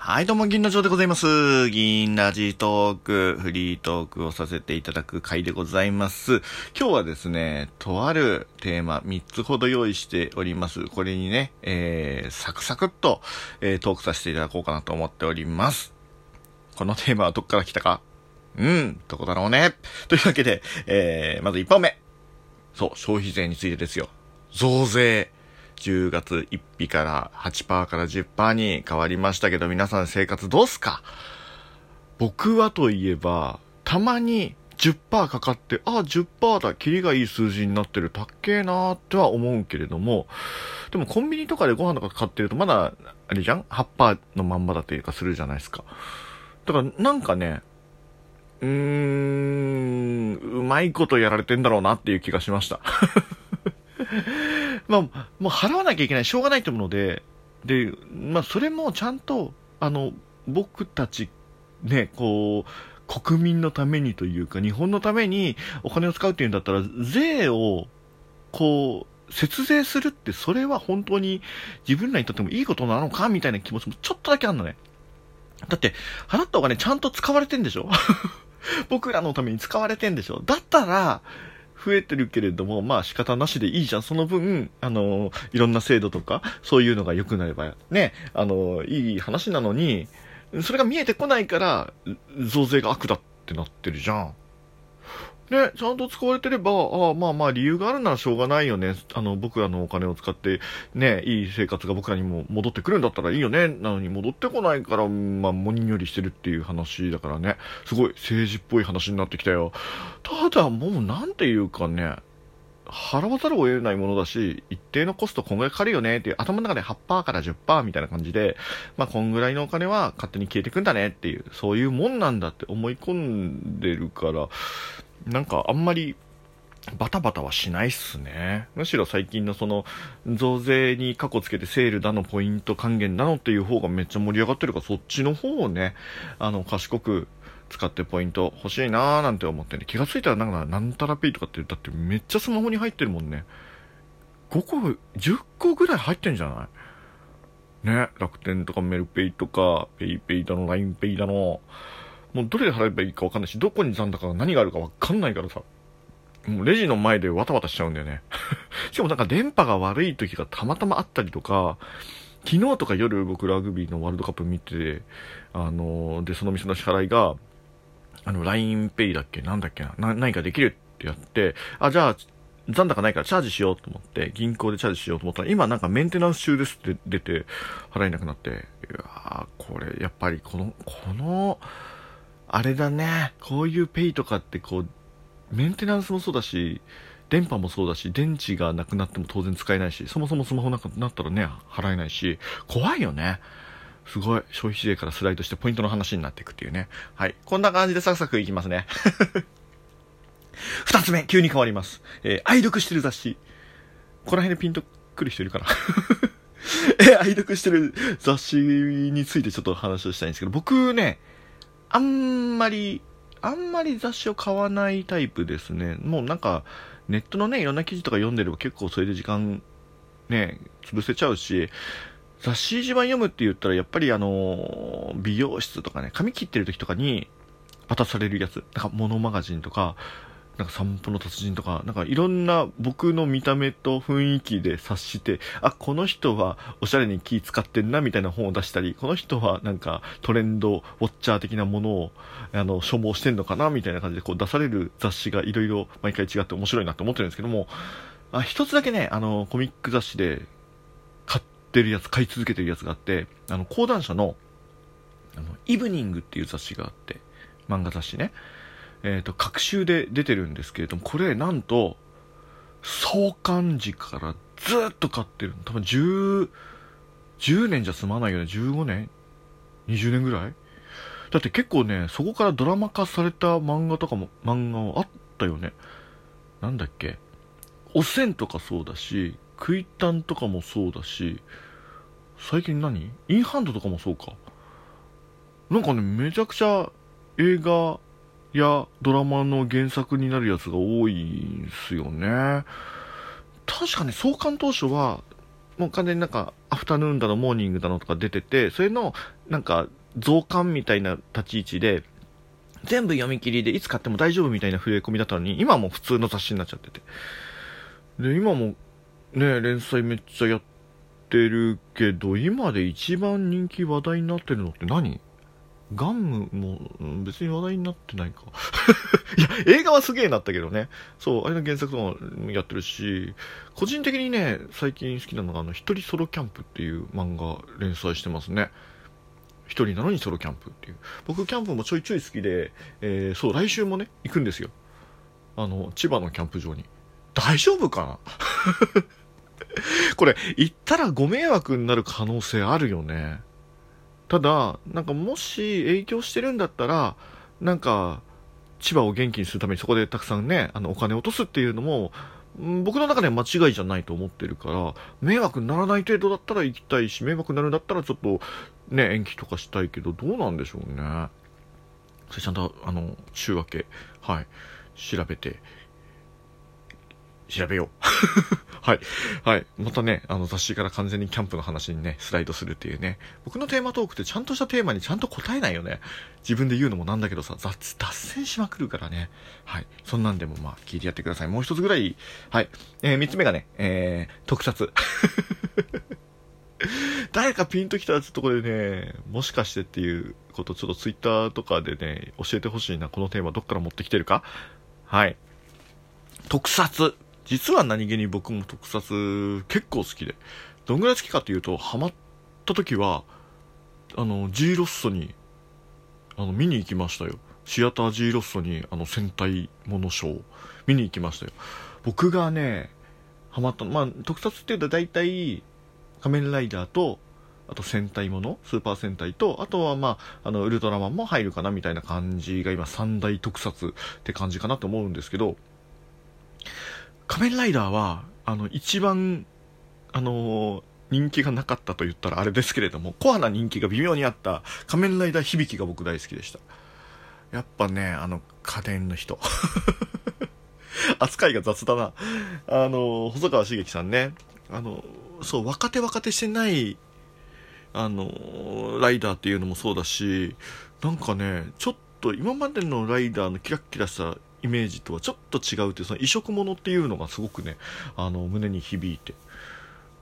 はい、どうも、銀の城でございます。銀ラジトーク、フリートークをさせていただく回でございます。今日はですね、とあるテーマ3つほど用意しております。これにね、えー、サクサクっと、えー、トークさせていただこうかなと思っております。このテーマはどっから来たか？うん、どこだろうね。というわけで、えー、まず1本目。そう、消費税についてですよ。増税。10月1日から8%から10%に変わりましたけど、皆さん生活どうすか？僕はといえば、たまに10%かかって、ああ、10%だ、キリがいい数字になってる、たっけーなーっては思うけれども、でもコンビニとかでご飯とか買ってると、まだ、あれじゃん ?8% のまんまだっていうかするじゃないですか。だからなんかね、うーん、うまいことやられてんだろうなっていう気がしました。まあ、もう払わなきゃいけない、しょうがないと思うので、で、まあ、それもちゃんと、あの、僕たち、ね、こう、国民のためにというか、日本のためにお金を使うっていうんだったら、税を、こう、節税するって、それは本当に自分らにとってもいいことなのかみたいな気持ちもちょっとだけあるのね。だって、払ったお金ちゃんと使われてんでしょ？僕らのために使われてんでしょ？だったら、増えてるけれども、まあ仕方なしでいいじゃん。その分、あの、いろんな制度とか、そういうのが良くなれば、ね、あの、いい話なのに、それが見えてこないから、増税が悪だってなってるじゃん。ね、ちゃんと使われてれば、あまあまあ理由があるならしょうがないよね。あの、僕らのお金を使って、ね、いい生活が僕らにも戻ってくるんだったらいいよね。なのに戻ってこないから、まあ、もにんよりしてるっていう話だからね。すごい政治っぽい話になってきたよ。ただもうなんていうかね、払わざるを得ないものだし、一定のコストこんぐらいかかるよねっていう、頭の中で8%から10%みたいな感じで、まあこんぐらいのお金は勝手に消えてくんだねっていう、そういうもんなんだって思い込んでるから、なんかあんまりバタバタはしないっすね。むしろ最近のその増税に過去つけてセールだのポイント還元だのっていう方がめっちゃ盛り上がってるからそっちの方をね、あの賢く使ってポイント欲しいなーなんて思ってね、気がついたらなんかなんたらペイとかってだってめっちゃスマホに入ってるもんね。5個、10個ぐらい入ってんじゃない？ね、楽天とかメルペイとか、 PayPay だの、 LINE Pay だの、もうどれで払えばいいかわかんないし、どこに残高が何があるかわかんないからさ。もうレジの前でわたわたしちゃうんだよね。しかもなんか電波が悪い時がたまたまあったりとか、昨日とか夜僕ラグビーのワールドカップ見て、あので、その店の支払いが、あの、LINEPay だっけ？なんだっけな？な何かできるってやって、あ、じゃあ、残高ないからチャージしようと思って、銀行でチャージしようと思ったら、今なんかメンテナンス中ですって出て、払えなくなって、いやー、これ、やっぱりこの、この、あれだね、こういうペイとかってこう、メンテナンスもそうだし、電波もそうだし、電池がなくなっても当然使えないし、そもそもスマホなくなったらね、払えないし、怖いよね。すごい。消費税からスライドしてポイントの話になっていくっていうね。はい。こんな感じでサクサクいきますね。二つ目、急に変わります。えー愛読してる雑誌。この辺でピンとくる人いるかな？え、愛読してる雑誌についてちょっと話をしたいんですけど、僕ね、あんまり、あんまり雑誌を買わないタイプですね。もうなんか、ネットのね、いろんな記事とか読んでれば結構それで時間、ね、潰せちゃうし、雑誌一番読むって言ったら、やっぱりあの、美容室とかね、髪切ってる時とかに渡されるやつ。なんか、モノマガジンとか、なんか散歩の達人とか、なんかいろんな僕の見た目と雰囲気で察して、あ、この人はおしゃれに気使ってんなみたいな本を出したり、この人はなんかトレンドウォッチャー的なものを、あの、所望してんのかなみたいな感じでこう出される雑誌がいろいろ毎回違って面白いなって思ってるんですけども、あ、一つだけね、あの、コミック雑誌で買ってるやつ、買い続けてるやつがあって、あの、講談社の、あの、イブニングっていう雑誌があって、漫画雑誌ね。えっ、と、各週で出てるんですけれども、これなんと、創刊時からずっと買ってる。多分10、10年じゃ済まないよね。15年 ?20 年ぐらい？だって結構ね、そこからドラマ化された漫画とかも、漫画はあったよね。なんだっけ？おせんとかそうだし、クイタンとかもそうだし、最近何？インハンドとかもそうか。なんかね、めちゃくちゃ映画やドラマの原作になるやつが多いんすよね。確かね、創刊当初は、もう完全になんか、アフタヌーンだの、モーニングだのとか出てて、それの、なんか、増刊みたいな立ち位置で、全部読み切りでいつ買っても大丈夫みたいな触れ込みだったのに、今も普通の雑誌になっちゃってて。で、今も、ね、連載めっちゃやってるけど、今で一番人気話題になってるのって何？ガンムも別に話題になってないか。いや、映画はすげえなったけどね。そう、あれの原作とかもやってるし、個人的にね、最近好きなのが、あの、一人ソロキャンプっていう漫画連載してますね。一人なのにソロキャンプっていう。僕、キャンプもちょいちょい好きで、えー、そう、来週もね、行くんですよ。あの、千葉のキャンプ場に。大丈夫かな？これ、行ったらご迷惑になる可能性あるよね。ただ、なんかもし影響してるんだったら、なんか、千葉を元気にするためにそこでたくさんね、あの、お金を落とすっていうのも、僕の中では間違いじゃないと思ってるから、迷惑にならない程度だったら行きたいし、迷惑になるんだったらちょっと、ね、延期とかしたいけど、どうなんでしょうね。それちゃんと、あの、週明け、はい、調べて調べよう。はい。はい。またね、あの雑誌から完全にキャンプの話にね、スライドするっていうね。僕のテーマトークってちゃんとしたテーマにちゃんと答えないよね。自分で言うのもなんだけどさ、雑、脱線しまくるからね。はい。そんなんでもまあ聞いてやってください。もう一つぐらい。はい。えー、三つ目がね、えー、特撮。誰かピンときたらちょっとこれね、もしかしてっていうことちょっとツイッターとかでね、教えてほしいな。このテーマどっから持ってきてるかはい。特撮。実は何気に僕も特撮結構好きで、どんぐらい好きかっていうと、ハマった時は、あの、G ロッソに、あの、見に行きましたよ。シアター G ロッソに、あの、戦隊ものショー、見に行きましたよ。僕がね、ハマったの、まあ、特撮っていうと大体、仮面ライダーと、あと戦隊もの、スーパー戦隊と、あとはまあ、あの、ウルトラマンも入るかなみたいな感じが今三大特撮って感じかなと思うんですけど、仮面ライダーは、あの、一番、あのー、人気がなかったと言ったらあれですけれども、コアな人気が微妙にあった仮面ライダー響きが僕大好きでした。やっぱね、あの、家電の人。扱いが雑だな。あの、細川茂樹さんね。あの、そう、若手若手してない、あの、ライダーっていうのもそうだし、なんかね、ちょっと今までのライダーのキラッキラしたイメージとはちょっと違うっていうその異色者っていうのがすごくねあの胸に響いて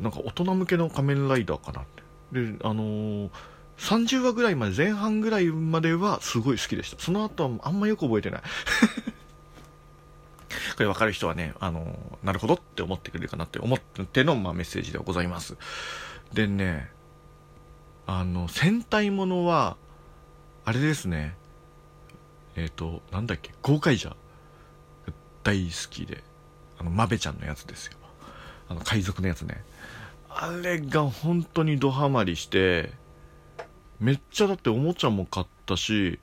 なんか大人向けの仮面ライダーかなって。であのー、30話ぐらいまで前半ぐらいまではすごい好きでした。その後はあんまよく覚えてない。これ分かる人はね、あのー、なるほどって思ってくれるかなって思っての、まあ、メッセージではございます。でねあの戦隊ものはあれですね。えっ、ー、となんだっけ？豪快じゃ大好きであのマベちゃんのやつですよ。あの海賊のやつね。あれが本当にドハマりしてめっちゃだっておもちゃも買ったし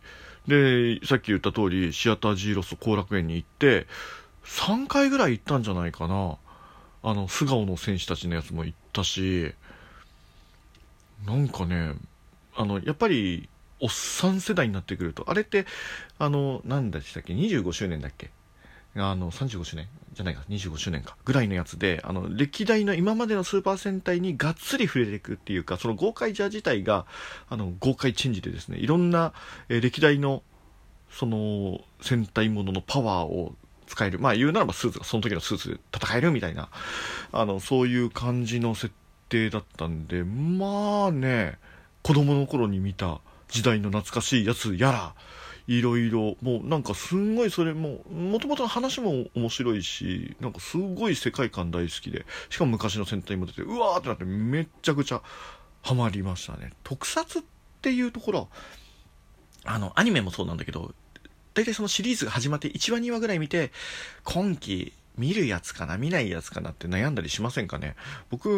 でさっき言った通りシアター G ロス後楽園に行って3回ぐらい行ったんじゃないかな。あの素顔の選手たちのやつも行ったしなんかねあのやっぱりおっさん世代になってくるとあれってあの何でしたっけ25周年だっけ？あの、35周年じゃないか、25周年か、ぐらいのやつで、あの、歴代の今までのスーパー戦隊にがっつり触れていくっていうか、その豪快ジャー自体が、あの、豪快チェンジでですね、いろんな、えー、歴代の、その、戦隊もののパワーを使える。まあ言うならばスーツがその時のスーツで戦えるみたいな、あの、そういう感じの設定だったんで、まあね、子供の頃に見た時代の懐かしいやつやら、いろいろ、もうなんかすんごいそれも、もともとの話も面白いし、なんかすごい世界観大好きで、しかも昔の戦隊も出て、うわーってなってめっちゃくちゃハマりましたね。特撮っていうところ、あの、アニメもそうなんだけど、大体そのシリーズが始まって1話2話ぐらい見て、今期見るやつかな見ないやつかなって悩んだりしませんかね？僕、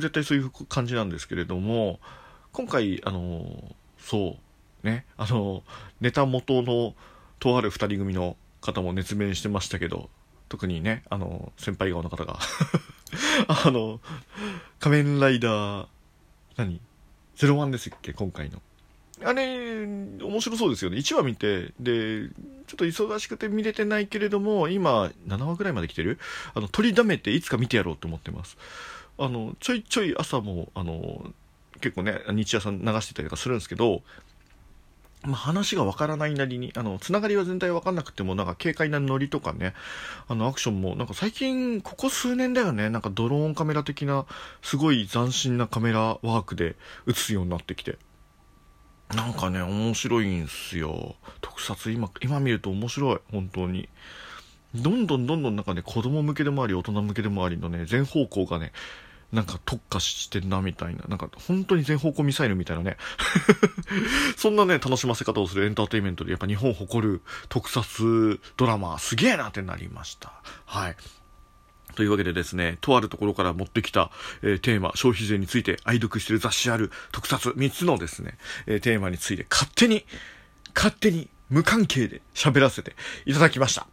絶対そういう感じなんですけれども、今回、あの、そう、ね、あの、ネタ元のとある二人組の方も熱弁してましたけど、特にね、あの、先輩側の方が あの、仮面ライダー、何 ?01 ですっけ？今回の。あれ、面白そうですよね。1話見て、で、ちょっと忙しくて見れてないけれども、今、7話ぐらいまで来てる？あの、取りだめていつか見てやろうと思ってます。あの、ちょいちょい朝も、あの、結構ね、日夜さん流してたりとかするんですけど、まあ、話がわからないなりに、あの、つながりは全体わかんなくても、なんか軽快なノリとかね、あの、アクションも、なんか最近、ここ数年だよね、なんかドローンカメラ的な、すごい斬新なカメラワークで映すようになってきて。なんかね、面白いんすよ。特撮、今、今見ると面白い、本当に。どんどんどんどんなんかね、子供向けでもあり、大人向けでもありのね、全方向がね、なんか特化してんな、みたいな。なんか本当に全方向ミサイルみたいなね。そんなね、楽しませ方をするエンターテインメントで、やっぱ日本を誇る特撮ドラマ、すげえなってなりました。はい。というわけでですね、とあるところから持ってきた、えー、テーマ、消費税について愛読してる雑誌ある特撮3つのですね、えー、テーマについて勝手に、勝手に無関係で喋らせていただきました。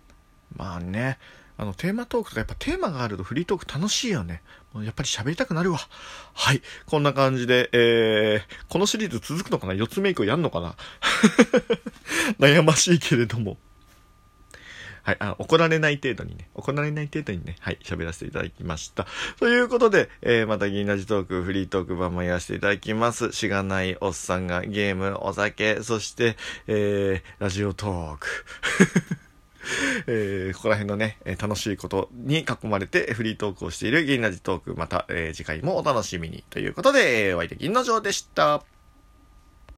まあね、あの、テーマトークとかやっぱテーマがあるとフリートーク楽しいよね。もうやっぱり喋りたくなるわ。はい。こんな感じで、えー、このシリーズ続くのかな ?4 つ目以降やんのかな？悩ましいけれども。はい、あ、怒られない程度にね、怒られない程度にね、はい、喋らせていただきました。ということで、えー、また銀ラジトーク、フリートーク版もやらせていただきます。しがないおっさんがゲーム、お酒、そして、えー、ラジオトーク。えー、ここら辺のね、楽しいことに囲まれてフリートークをしている銀ラジトーク、また、えー、次回もお楽しみに。ということで、お相手銀の城でした。